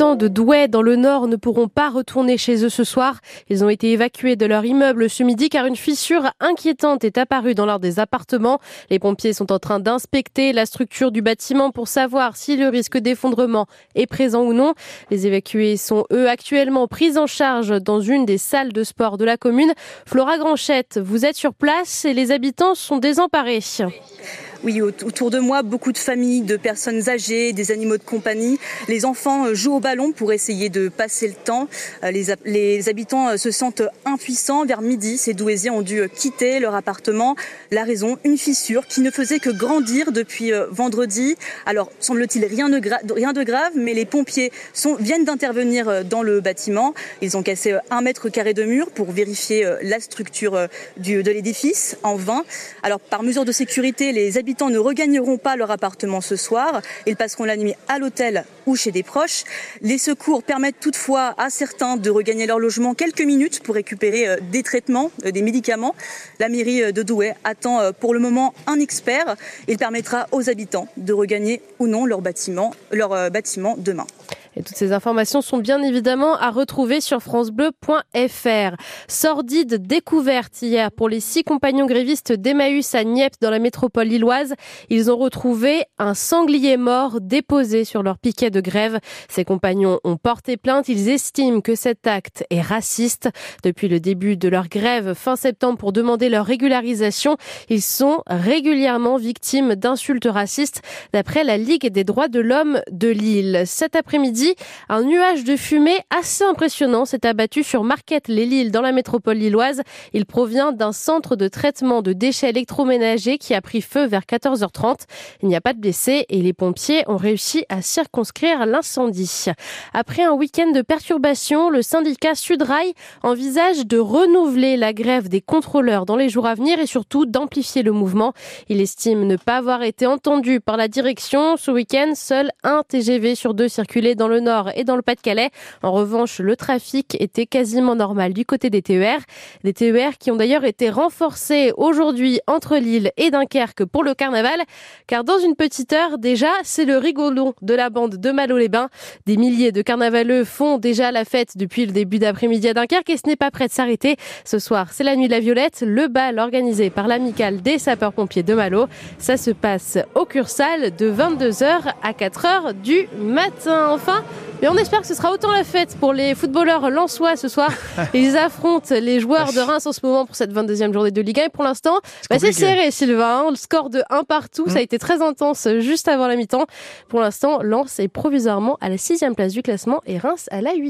habitants de Douai dans le Nord ne pourront pas retourner chez eux ce soir. Ils ont été évacués de leur immeuble ce midi car une fissure inquiétante est apparue dans l'un des appartements. Les pompiers sont en train d'inspecter la structure du bâtiment pour savoir si le risque d'effondrement est présent ou non. Les évacués sont eux actuellement pris en charge dans une des salles de sport de la commune. Flora Granchette, vous êtes sur place et les habitants sont désemparés. Oui, autour de moi, beaucoup de familles, de personnes âgées, des animaux de compagnie. Les enfants euh, jouent au ballon pour essayer de passer le temps. Euh, les, habitants euh, se sentent impuissants. Vers midi, ces Douaisiens ont dû quitter leur appartement. La raison, une fissure qui ne faisait que grandir depuis vendredi. Alors, semble-t-il, rien, rien, de grave, mais les pompiers viennent d'intervenir dans le bâtiment. Ils ont cassé un mètre carré de mur pour vérifier la structure du, de l'édifice en vain. Alors, par mesure de sécurité, les habitants ne regagneront pas leur appartement ce soir. Ils passeront la nuit à l'hôtel ou chez des proches. Les secours permettent toutefois à certains de regagner leur logement quelques minutes pour récupérer euh, des traitements, euh, des médicaments. La mairie euh, de Douai attend pour le moment un expert. Il permettra aux habitants de regagner ou non leur bâtiment, leur bâtiment demain. Et toutes ces informations sont bien évidemment à retrouver sur francebleu.fr. Sordide découverte hier pour les six compagnons grévistes d'Emmaüs à Nieppe dans la métropole lilloise. Ils ont retrouvé un sanglier mort déposé sur leur piquet de grève. Ces compagnons ont porté plainte. Ils estiment que cet acte est raciste. Depuis le début de leur grève fin septembre pour demander leur régularisation, ils sont régulièrement victimes d'insultes racistes d'après la Ligue des droits de l'homme de Lille. Cet après-midi, un nuage de fumée assez impressionnant s'est abattu sur Marquette-les-Lilles dans la métropole lilloise. Il provient d'un centre de traitement de déchets électroménagers qui a pris feu vers 14h30. Il n'y a pas de blessés et les pompiers ont réussi à circonscrire l'incendie. Après un week-end de perturbations, le syndicat Sudrail envisage de renouveler la grève des contrôleurs dans les jours à venir et surtout d'amplifier le mouvement. Il estime ne pas avoir été entendu par la direction. Ce week-end, seul un TGV sur deux circulait dans le nord et dans le Pas-de-Calais. En revanche, le trafic était quasiment normal du côté des TER. Des TER qui ont d'ailleurs été renforcés aujourd'hui entre Lille et Dunkerque pour le carnaval, car dans une petite heure déjà, c'est le rigolon de la bande de Malo-les-Bains. Des milliers de carnavaleux font déjà la fête depuis le début d'après-midi à Dunkerque et ce n'est pas prêt de s'arrêter. Ce soir, c'est la nuit de la Violette, le bal organisé par l'amicale des sapeurs-pompiers de Malo. Ça se passe au Cursal de 22h à 4h du matin. Enfin, mais on espère que ce sera autant la fête pour les footballeurs lensois ce soir. Ils affrontent les joueurs de Reims en ce moment pour cette 22e journée de Ligue 1. Et pour l'instant, c'est bah, serré, Sylvain. Le score de 1 partout, ça a mm. été très intense juste avant la mi-temps. Pour l'instant, Lens est provisoirement à la 6 place du classement et Reims à la 8